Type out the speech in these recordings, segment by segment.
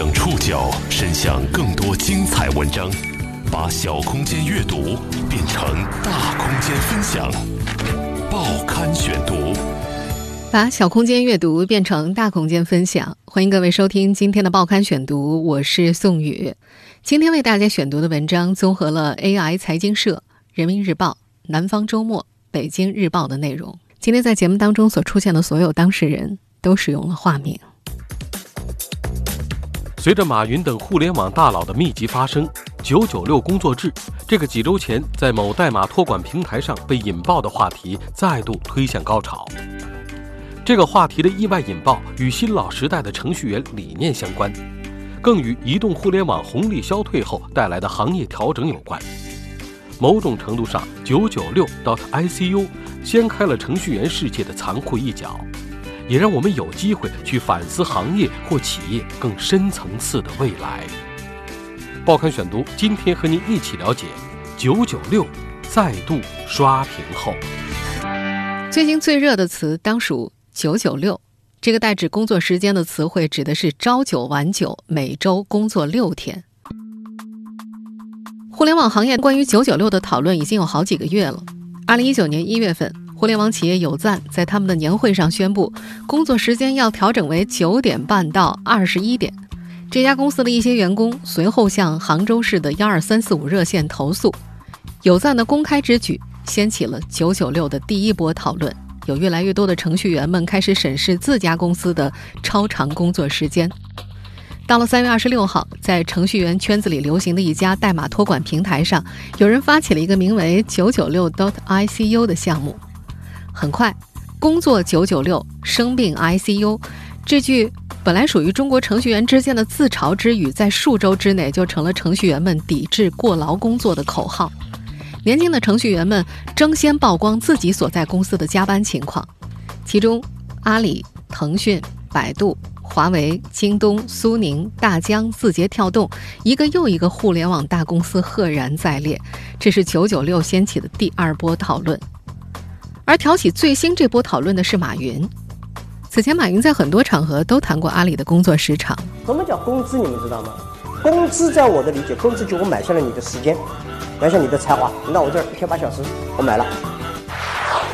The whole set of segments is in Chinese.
将触角伸向更多精彩文章，把小空间阅读变成大空间分享。报刊选读，把小空间阅读变成大空间分享。欢迎各位收听今天的报刊选读，我是宋宇。今天为大家选读的文章综合了 AI 财经社、人民日报、南方周末、北京日报的内容。今天在节目当中所出现的所有当事人都使用了化名。随着马云等互联网大佬的密集发声，“九九六”工作制这个几周前在某代码托管平台上被引爆的话题再度推向高潮。这个话题的意外引爆与新老时代的程序员理念相关，更与移动互联网红利消退后带来的行业调整有关。某种程度上，“九九六 .ICU” 掀开了程序员世界的残酷一角。也让我们有机会去反思行业或企业更深层次的未来。报刊选读，今天和您一起了解“九九六”再度刷屏后，最近最热的词当属“九九六”。这个代指工作时间的词汇，指的是朝九晚九，每周工作六天。互联网行业关于“九九六”的讨论已经有好几个月了。二零一九年一月份。互联网企业有赞在他们的年会上宣布，工作时间要调整为九点半到二十一点。这家公司的一些员工随后向杭州市的幺二三四五热线投诉。有赞的公开之举掀起了“九九六”的第一波讨论，有越来越多的程序员们开始审视自家公司的超长工作时间。到了三月二十六号，在程序员圈子里流行的一家代码托管平台上，有人发起了一个名为“九九六 .dot.ICU” 的项目。很快，工作九九六，生病 ICU，这句本来属于中国程序员之间的自嘲之语，在数周之内就成了程序员们抵制过劳工作的口号。年轻的程序员们争先曝光自己所在公司的加班情况，其中，阿里、腾讯、百度、华为、京东、苏宁、大疆、字节跳动，一个又一个互联网大公司赫然在列。这是九九六掀起的第二波讨论。而挑起最新这波讨论的是马云。此前，马云在很多场合都谈过阿里的工作时长。什么叫工资？你们知道吗？工资在我的理解，工资就我买下了你的时间，买下你的才华。那我这儿一天八小时，我买了。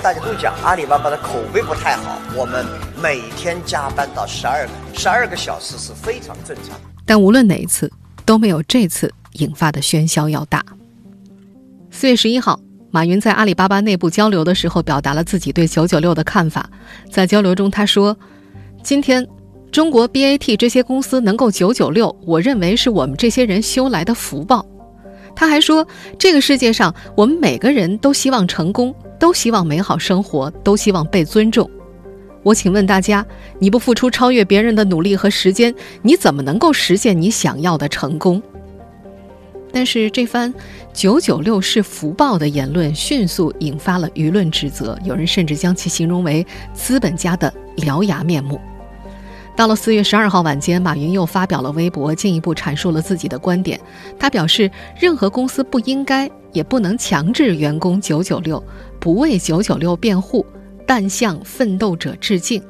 大家都讲阿里巴巴的口碑不太好，我们每天加班到十二个十二个小时是非常正常。但无论哪一次，都没有这次引发的喧嚣要大。四月十一号。马云在阿里巴巴内部交流的时候，表达了自己对“九九六”的看法。在交流中，他说：“今天中国 BAT 这些公司能够‘九九六’，我认为是我们这些人修来的福报。”他还说：“这个世界上，我们每个人都希望成功，都希望美好生活，都希望被尊重。我请问大家：你不付出超越别人的努力和时间，你怎么能够实现你想要的成功？”但是这番“九九六是福报”的言论迅速引发了舆论指责，有人甚至将其形容为资本家的獠牙面目。到了四月十二号晚间，马云又发表了微博，进一步阐述了自己的观点。他表示，任何公司不应该也不能强制员工“九九六”，不为“九九六”辩护，但向奋斗者致敬。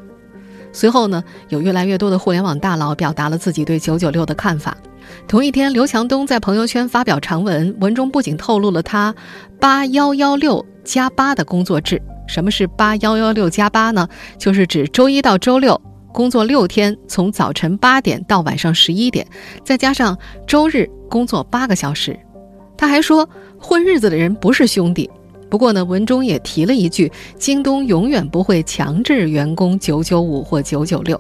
随后呢，有越来越多的互联网大佬表达了自己对“九九六”的看法。同一天，刘强东在朋友圈发表长文，文中不仅透露了他“八幺幺六加八”的工作制。什么是“八幺幺六加八”呢？就是指周一到周六工作六天，从早晨八点到晚上十一点，再加上周日工作八个小时。他还说，混日子的人不是兄弟。不过呢，文中也提了一句：京东永远不会强制员工九九五或九九六。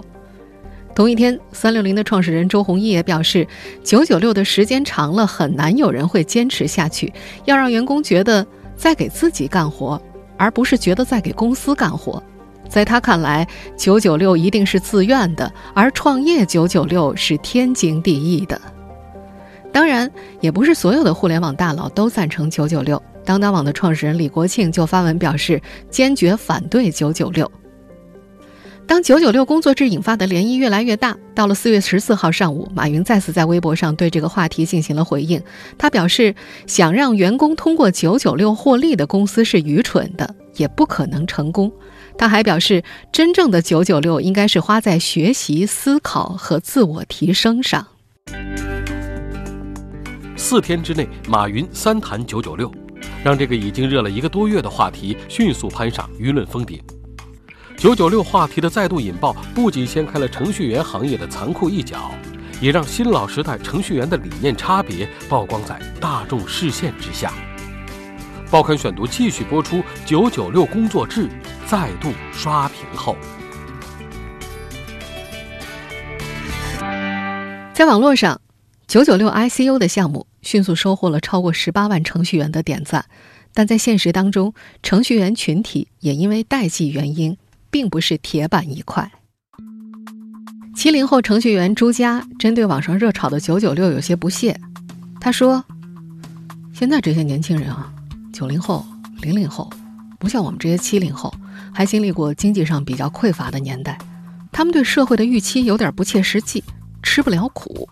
同一天，三六零的创始人周鸿祎也表示，九九六的时间长了，很难有人会坚持下去。要让员工觉得在给自己干活，而不是觉得在给公司干活。在他看来，九九六一定是自愿的，而创业九九六是天经地义的。当然，也不是所有的互联网大佬都赞成九九六。当当网的创始人李国庆就发文表示，坚决反对九九六。当“九九六”工作制引发的涟漪越来越大，到了四月十四号上午，马云再次在微博上对这个话题进行了回应。他表示，想让员工通过“九九六”获利的公司是愚蠢的，也不可能成功。他还表示，真正的“九九六”应该是花在学习、思考和自我提升上。四天之内，马云三谈九九六，让这个已经热了一个多月的话题迅速攀上舆论峰顶。九九六话题的再度引爆，不仅掀开了程序员行业的残酷一角，也让新老时代程序员的理念差别曝光在大众视线之下。报刊选读继续播出，九九六工作制再度刷屏后。在网络上，九九六 ICU 的项目迅速收获了超过十八万程序员的点赞，但在现实当中，程序员群体也因为代际原因，并不是铁板一块。七零后程序员朱佳针对网上热炒的九九六有些不屑，他说：“现在这些年轻人啊，九零后、零零后，不像我们这些七零后，还经历过经济上比较匮乏的年代，他们对社会的预期有点不切实际。”吃不了苦。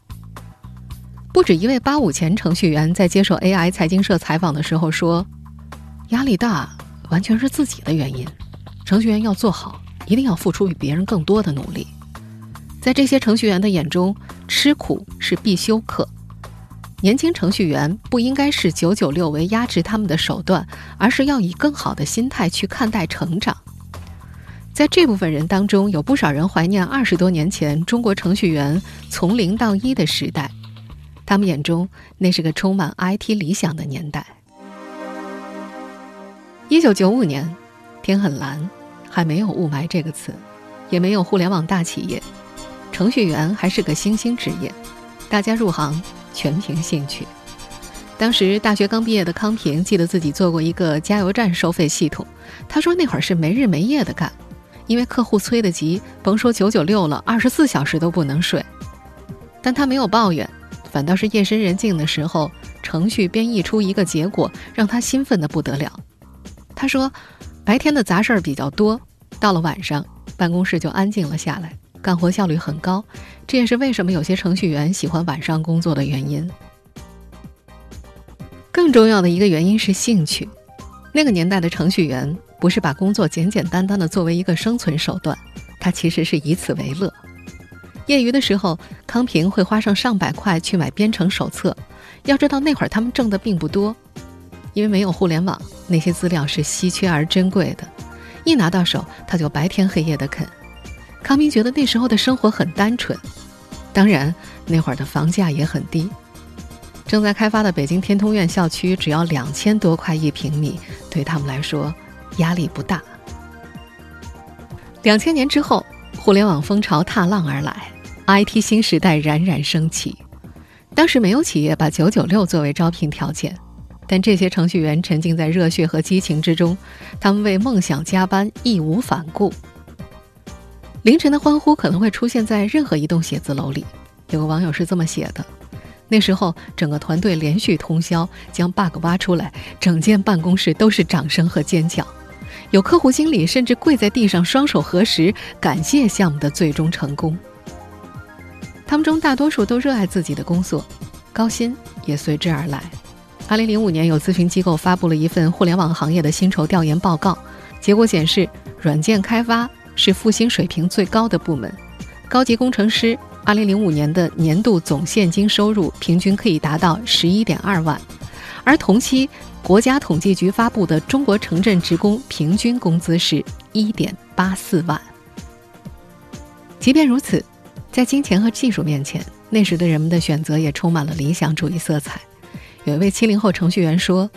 不止一位八五前程序员在接受 AI 财经社采访的时候说：“压力大完全是自己的原因，程序员要做好，一定要付出比别人更多的努力。”在这些程序员的眼中，吃苦是必修课。年轻程序员不应该视九九六为压制他们的手段，而是要以更好的心态去看待成长。在这部分人当中，有不少人怀念二十多年前中国程序员从零到一的时代，他们眼中那是个充满 IT 理想的年代。一九九五年，天很蓝，还没有雾霾这个词，也没有互联网大企业，程序员还是个新兴职业，大家入行全凭兴趣。当时大学刚毕业的康平记得自己做过一个加油站收费系统，他说那会儿是没日没夜的干。因为客户催得急，甭说九九六了，二十四小时都不能睡。但他没有抱怨，反倒是夜深人静的时候，程序编译出一个结果，让他兴奋的不得了。他说，白天的杂事儿比较多，到了晚上，办公室就安静了下来，干活效率很高。这也是为什么有些程序员喜欢晚上工作的原因。更重要的一个原因是兴趣。那个年代的程序员。不是把工作简简单单的作为一个生存手段，他其实是以此为乐。业余的时候，康平会花上上百块去买编程手册。要知道那会儿他们挣的并不多，因为没有互联网，那些资料是稀缺而珍贵的。一拿到手，他就白天黑夜的啃。康平觉得那时候的生活很单纯，当然那会儿的房价也很低。正在开发的北京天通苑校区只要两千多块一平米，对他们来说。压力不大。两千年之后，互联网风潮踏浪而来，IT 新时代冉冉升起。当时没有企业把九九六作为招聘条件，但这些程序员沉浸在热血和激情之中，他们为梦想加班，义无反顾。凌晨的欢呼可能会出现在任何一栋写字楼里。有个网友是这么写的。那时候，整个团队连续通宵将 bug 挖出来，整间办公室都是掌声和尖叫。有客户经理甚至跪在地上，双手合十，感谢项目的最终成功。他们中大多数都热爱自己的工作，高薪也随之而来。二零零五年，有咨询机构发布了一份互联网行业的薪酬调研报告，结果显示，软件开发是复薪水平最高的部门，高级工程师。二零零五年的年度总现金收入平均可以达到十一点二万，而同期国家统计局发布的中国城镇职工平均工资是一点八四万。即便如此，在金钱和技术面前，那时的人们的选择也充满了理想主义色彩。有一位七零后程序员说：“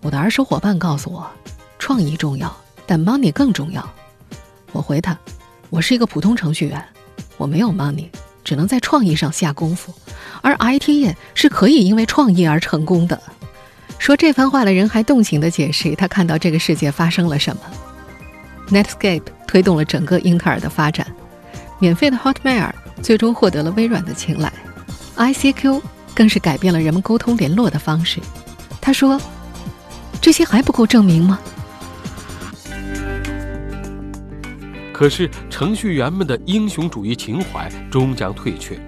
我的儿时伙伴告诉我，创意重要，但 money 更重要。”我回他：“我是一个普通程序员。”我没有 money，只能在创意上下功夫，而 IT 业是可以因为创意而成功的。说这番话的人还动情地解释他看到这个世界发生了什么。Netscape 推动了整个英特尔的发展，免费的 Hotmail 最终获得了微软的青睐，ICQ 更是改变了人们沟通联络的方式。他说：“这些还不够证明吗？”可是，程序员们的英雄主义情怀终将退却。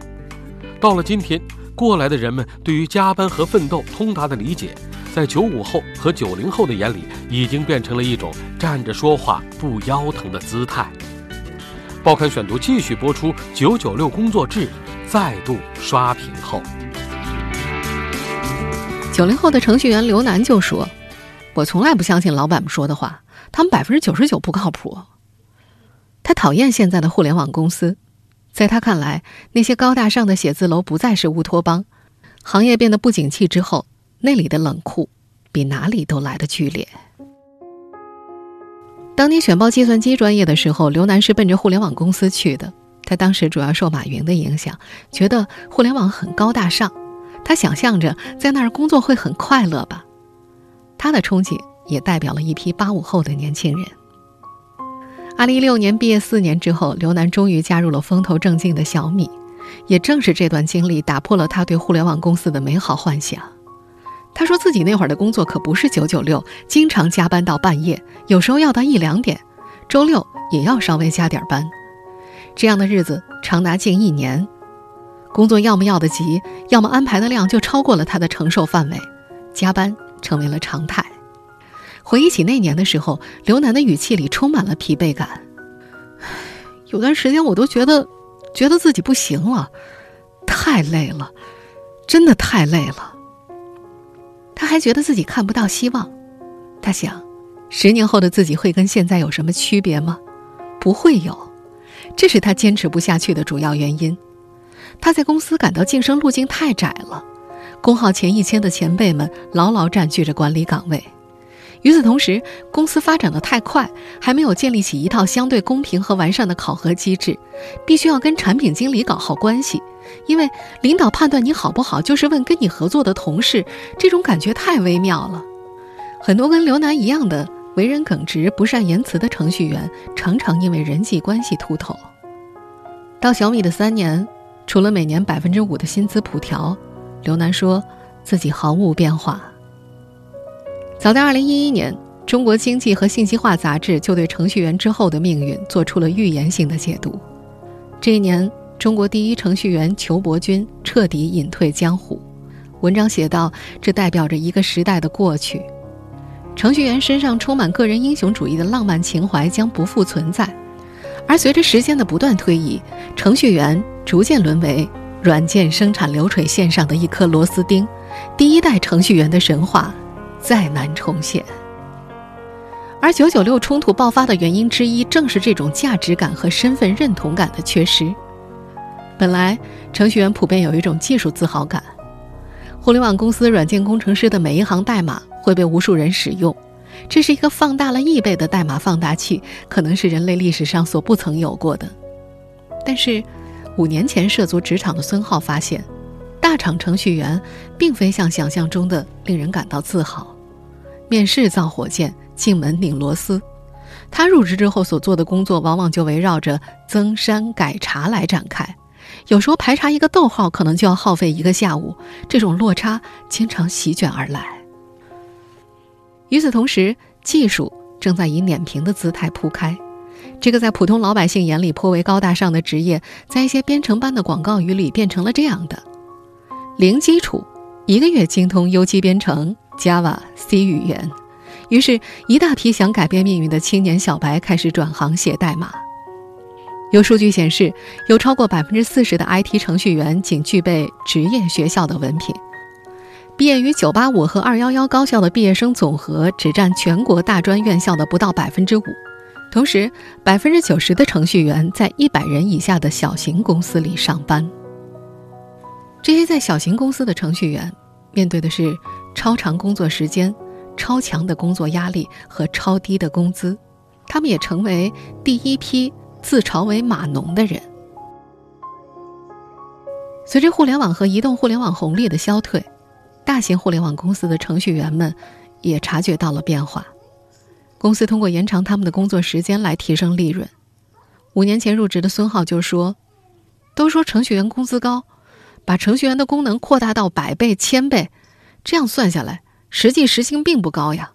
到了今天，过来的人们对于加班和奋斗通达的理解，在九五后和九零后的眼里，已经变成了一种站着说话不腰疼的姿态。报刊选读继续播出：九九六工作制再度刷屏后。九零后的程序员刘楠就说：“我从来不相信老板们说的话，他们百分之九十九不靠谱。”他讨厌现在的互联网公司，在他看来，那些高大上的写字楼不再是乌托邦。行业变得不景气之后，那里的冷酷比哪里都来得剧烈。当年选报计算机专业的时候，刘楠是奔着互联网公司去的。他当时主要受马云的影响，觉得互联网很高大上。他想象着在那儿工作会很快乐吧。他的憧憬也代表了一批八五后的年轻人。二零一六年毕业四年之后，刘楠终于加入了风头正劲的小米。也正是这段经历打破了他对互联网公司的美好幻想。他说自己那会儿的工作可不是九九六，经常加班到半夜，有时候要到一两点，周六也要稍微加点班。这样的日子长达近一年，工作要么要得急，要么安排的量就超过了他的承受范围，加班成为了常态。回忆起那年的时候，刘楠的语气里充满了疲惫感。有段时间我都觉得，觉得自己不行了，太累了，真的太累了。他还觉得自己看不到希望，他想，十年后的自己会跟现在有什么区别吗？不会有，这是他坚持不下去的主要原因。他在公司感到晋升路径太窄了，工号前一千的前辈们牢牢占据着管理岗位。与此同时，公司发展的太快，还没有建立起一套相对公平和完善的考核机制，必须要跟产品经理搞好关系。因为领导判断你好不好，就是问跟你合作的同事，这种感觉太微妙了。很多跟刘楠一样的为人耿直、不善言辞的程序员，常常因为人际关系秃头。到小米的三年，除了每年百分之五的薪资普调，刘楠说自己毫无变化。早在二零一一年，《中国经济和信息化》杂志就对程序员之后的命运做出了预言性的解读。这一年。中国第一程序员裘伯君彻底隐退江湖。文章写道：“这代表着一个时代的过去，程序员身上充满个人英雄主义的浪漫情怀将不复存在。而随着时间的不断推移，程序员逐渐沦为软件生产流水线上的一颗螺丝钉。第一代程序员的神话再难重现。而九九六冲突爆发的原因之一，正是这种价值感和身份认同感的缺失。”本来，程序员普遍有一种技术自豪感。互联网公司软件工程师的每一行代码会被无数人使用，这是一个放大了亿倍的代码放大器，可能是人类历史上所不曾有过的。但是，五年前涉足职场的孙浩发现，大厂程序员并非像想象中的令人感到自豪。面试造火箭，进门拧螺丝，他入职之后所做的工作往往就围绕着增删改查来展开。有时候排查一个逗号可能就要耗费一个下午，这种落差经常席卷而来。与此同时，技术正在以碾平的姿态铺开。这个在普通老百姓眼里颇为高大上的职业，在一些编程班的广告语里变成了这样的：零基础，一个月精通 U 基编程、Java、C 语言。于是，一大批想改变命运的青年小白开始转行写代码。有数据显示，有超过百分之四十的 IT 程序员仅具备职业学校的文凭，毕业于985和211高校的毕业生总和只占全国大专院校的不到百分之五。同时，百分之九十的程序员在一百人以下的小型公司里上班。这些在小型公司的程序员，面对的是超长工作时间、超强的工作压力和超低的工资，他们也成为第一批。自嘲为码农的人，随着互联网和移动互联网红利的消退，大型互联网公司的程序员们也察觉到了变化。公司通过延长他们的工作时间来提升利润。五年前入职的孙浩就说：“都说程序员工资高，把程序员的功能扩大到百倍、千倍，这样算下来，实际时薪并不高呀。”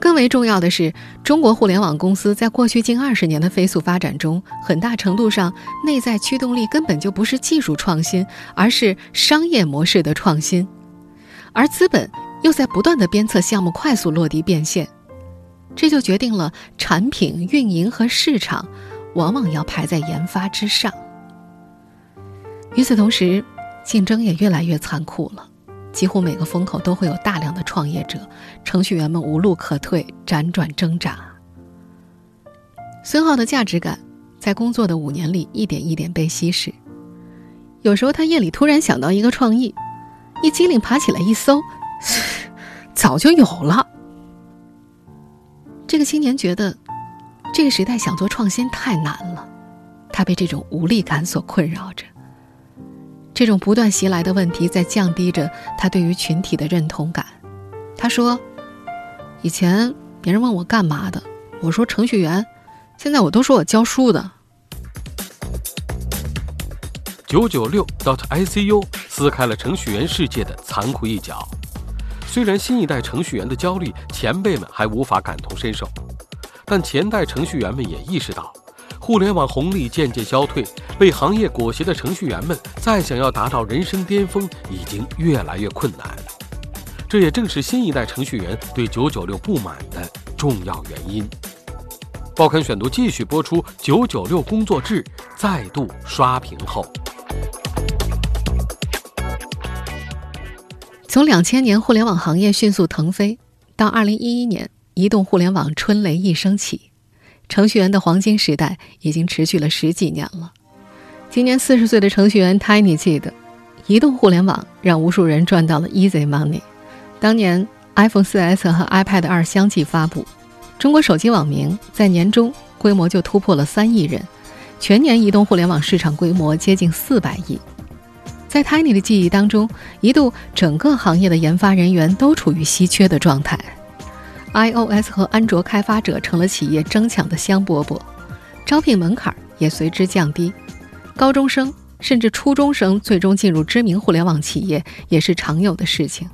更为重要的是，中国互联网公司在过去近二十年的飞速发展中，很大程度上内在驱动力根本就不是技术创新，而是商业模式的创新，而资本又在不断的鞭策项目快速落地变现，这就决定了产品运营和市场往往要排在研发之上。与此同时，竞争也越来越残酷了，几乎每个风口都会有大量的创业者，程序员们无路可退，辗转挣扎。孙浩的价值感在工作的五年里一点一点被稀释。有时候他夜里突然想到一个创意，一激灵爬起来一搜，早就有了。这个青年觉得，这个时代想做创新太难了，他被这种无力感所困扰着。这种不断袭来的问题在降低着他对于群体的认同感。他说：“以前别人问我干嘛的，我说程序员；现在我都说我教书的。”九九六 .ICU 撕开了程序员世界的残酷一角。虽然新一代程序员的焦虑前辈们还无法感同身受，但前代程序员们也意识到。互联网红利渐渐消退，被行业裹挟的程序员们再想要达到人生巅峰，已经越来越困难。这也正是新一代程序员对九九六不满的重要原因。报刊选读继续播出：九九六工作制再度刷屏后，从两千年互联网行业迅速腾飞，到二零一一年移动互联网春雷一声起。程序员的黄金时代已经持续了十几年了。今年四十岁的程序员 Tiny 记得，移动互联网让无数人赚到了 easy money。当年 iPhone 4S 和 iPad 2相继发布，中国手机网民在年中规模就突破了三亿人，全年移动互联网市场规模接近四百亿。在 Tiny 的记忆当中，一度整个行业的研发人员都处于稀缺的状态。iOS 和安卓开发者成了企业争抢的香饽饽，招聘门槛也随之降低。高中生甚至初中生最终进入知名互联网企业也是常有的事情。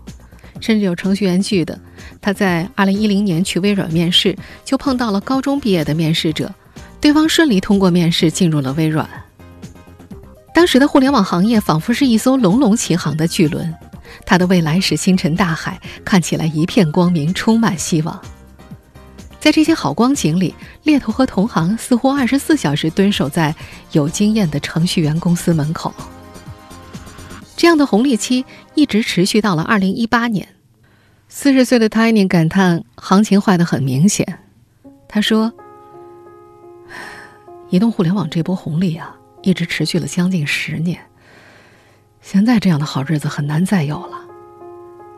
甚至有程序员记得，他在2010年去微软面试，就碰到了高中毕业的面试者，对方顺利通过面试进入了微软。当时的互联网行业仿佛是一艘隆隆起航的巨轮。他的未来是星辰大海，看起来一片光明，充满希望。在这些好光景里，猎头和同行似乎二十四小时蹲守在有经验的程序员公司门口。这样的红利期一直持续到了二零一八年。四十岁的 Tiny 感叹：“行情坏的很明显。”他说：“移动互联网这波红利啊，一直持续了将近十年。”现在这样的好日子很难再有了。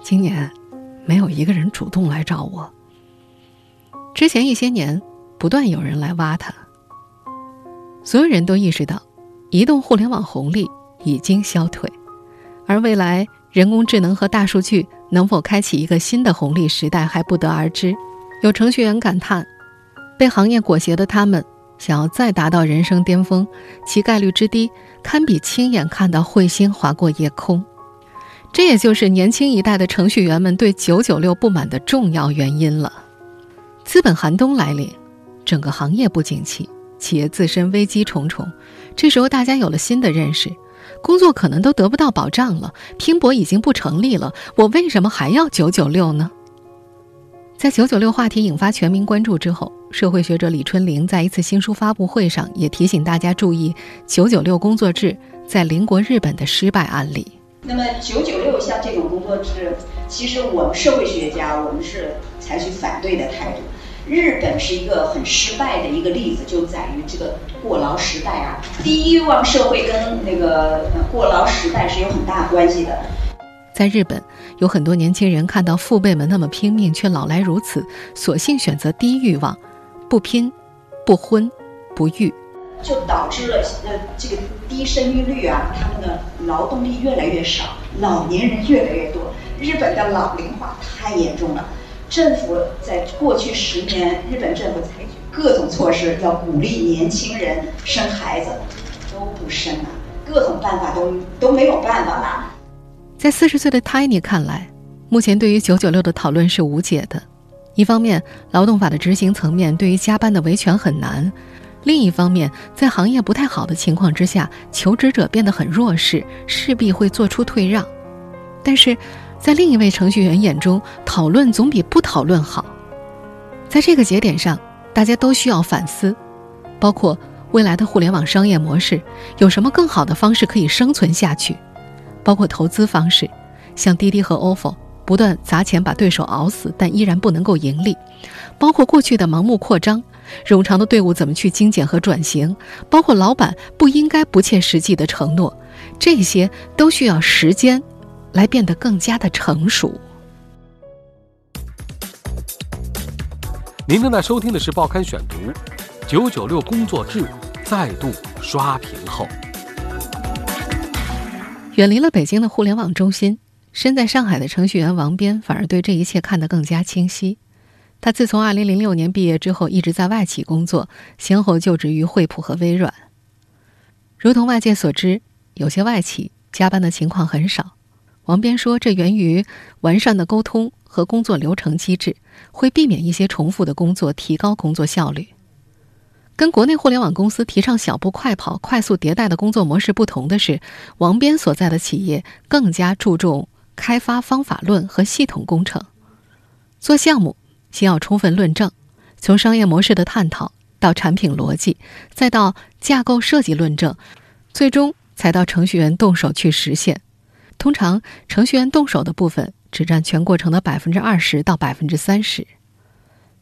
今年，没有一个人主动来找我。之前一些年，不断有人来挖他。所有人都意识到，移动互联网红利已经消退，而未来人工智能和大数据能否开启一个新的红利时代还不得而知。有程序员感叹，被行业裹挟的他们。想要再达到人生巅峰，其概率之低，堪比亲眼看到彗星划过夜空。这也就是年轻一代的程序员们对九九六不满的重要原因了。资本寒冬来临，整个行业不景气，企业自身危机重重。这时候，大家有了新的认识：工作可能都得不到保障了，拼搏已经不成立了。我为什么还要九九六呢？在九九六话题引发全民关注之后，社会学者李春玲在一次新书发布会上也提醒大家注意九九六工作制在邻国日本的失败案例。那么九九六像这种工作制，其实我们社会学家我们是采取反对的态度。日本是一个很失败的一个例子，就在于这个过劳时代啊。低欲望社会跟那个过劳时代是有很大关系的。在日本，有很多年轻人看到父辈们那么拼命，却老来如此，索性选择低欲望，不拼，不婚，不育，就导致了呃这个低生育率啊，他们的劳动力越来越少，老年人越来越多。日本的老龄化太严重了，政府在过去十年，日本政府采取各种措施，要鼓励年轻人生孩子，都不生了，各种办法都都没有办法了。在四十岁的 Tiny 看来，目前对于九九六的讨论是无解的。一方面，劳动法的执行层面对于加班的维权很难；另一方面，在行业不太好的情况之下，求职者变得很弱势，势必会做出退让。但是，在另一位程序员眼中，讨论总比不讨论好。在这个节点上，大家都需要反思，包括未来的互联网商业模式有什么更好的方式可以生存下去。包括投资方式，像滴滴和 ofo 不断砸钱把对手熬死，但依然不能够盈利；包括过去的盲目扩张，冗长的队伍怎么去精简和转型；包括老板不应该不切实际的承诺，这些都需要时间来变得更加的成熟。您正在收听的是《报刊选读》，九九六工作制再度刷屏后，远离了北京的互联网中心，身在上海的程序员王斌反而对这一切看得更加清晰。他自从二零零六年毕业之后，一直在外企工作，先后就职于惠普和微软。如同外界所知，有些外企加班的情况很少。王斌说，这源于完善的沟通。和工作流程机制会避免一些重复的工作，提高工作效率。跟国内互联网公司提倡小步快跑、快速迭代的工作模式不同的是，王斌所在的企业更加注重开发方法论和系统工程。做项目先要充分论证，从商业模式的探讨到产品逻辑，再到架构设计论证，最终才到程序员动手去实现。通常程序员动手的部分。只占全过程的百分之二十到百分之三十。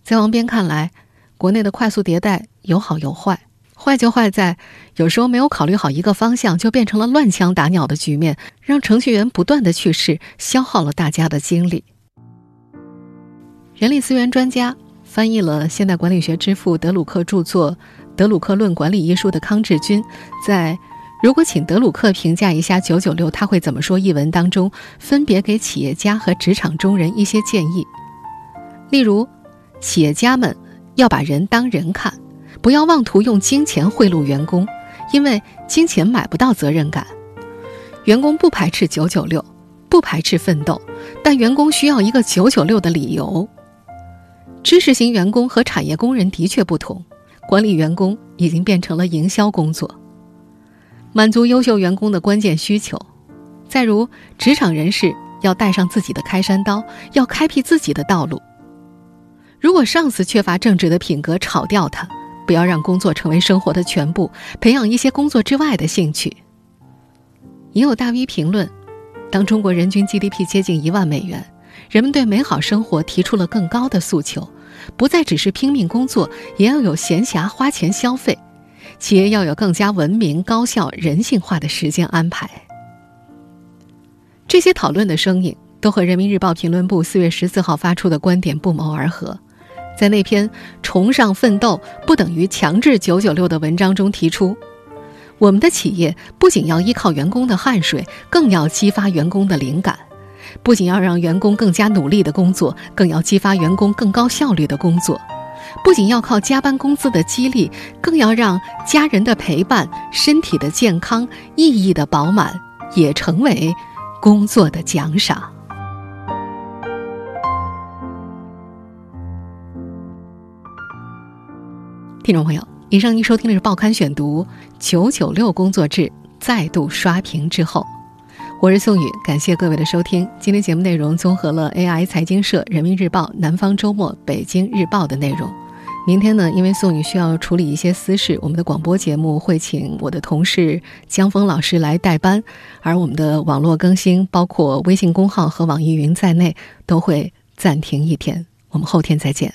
在王斌看来，国内的快速迭代有好有坏，坏就坏在有时候没有考虑好一个方向，就变成了乱枪打鸟的局面，让程序员不断的去试，消耗了大家的精力。人力资源专家翻译了现代管理学之父德鲁克著作《德鲁克论管理》一书的康志军，在。如果请德鲁克评价一下九九六，他会怎么说？一文当中分别给企业家和职场中人一些建议，例如，企业家们要把人当人看，不要妄图用金钱贿赂员工，因为金钱买不到责任感。员工不排斥九九六，不排斥奋斗，但员工需要一个九九六的理由。知识型员工和产业工人的确不同，管理员工已经变成了营销工作。满足优秀员工的关键需求，再如职场人士要带上自己的开山刀，要开辟自己的道路。如果上司缺乏正直的品格，炒掉他，不要让工作成为生活的全部，培养一些工作之外的兴趣。也有大 V 评论：当中国人均 GDP 接近一万美元，人们对美好生活提出了更高的诉求，不再只是拼命工作，也要有闲暇花钱消费。企业要有更加文明、高效、人性化的时间安排。这些讨论的声音都和人民日报评论部四月十四号发出的观点不谋而合。在那篇“崇尚奋斗不等于强制九九六”的文章中提出，我们的企业不仅要依靠员工的汗水，更要激发员工的灵感；不仅要让员工更加努力的工作，更要激发员工更高效率的工作。不仅要靠加班工资的激励，更要让家人的陪伴、身体的健康、意义的饱满，也成为工作的奖赏。听众朋友，以上您收听的是《报刊选读》，九九六工作制再度刷屏之后，我是宋宇，感谢各位的收听。今天节目内容综合了 AI 财经社、人民日报、南方周末、北京日报的内容。明天呢，因为宋宇需要处理一些私事，我们的广播节目会请我的同事江峰老师来代班，而我们的网络更新，包括微信公号和网易云在内，都会暂停一天。我们后天再见。